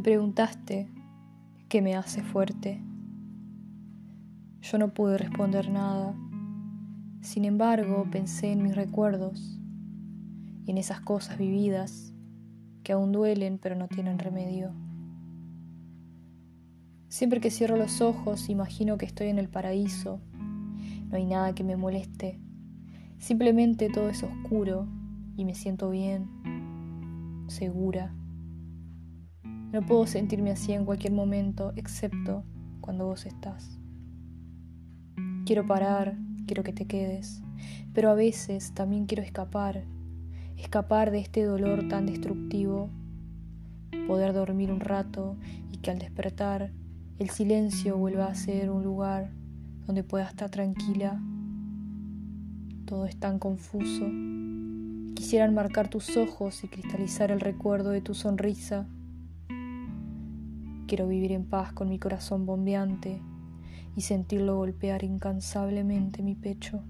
preguntaste qué me hace fuerte. Yo no pude responder nada. Sin embargo, pensé en mis recuerdos y en esas cosas vividas que aún duelen pero no tienen remedio. Siempre que cierro los ojos imagino que estoy en el paraíso. No hay nada que me moleste. Simplemente todo es oscuro y me siento bien, segura. No puedo sentirme así en cualquier momento, excepto cuando vos estás. Quiero parar, quiero que te quedes, pero a veces también quiero escapar, escapar de este dolor tan destructivo, poder dormir un rato y que al despertar el silencio vuelva a ser un lugar donde pueda estar tranquila. Todo es tan confuso. Quisieran marcar tus ojos y cristalizar el recuerdo de tu sonrisa Quiero vivir en paz con mi corazón bombeante y sentirlo golpear incansablemente mi pecho.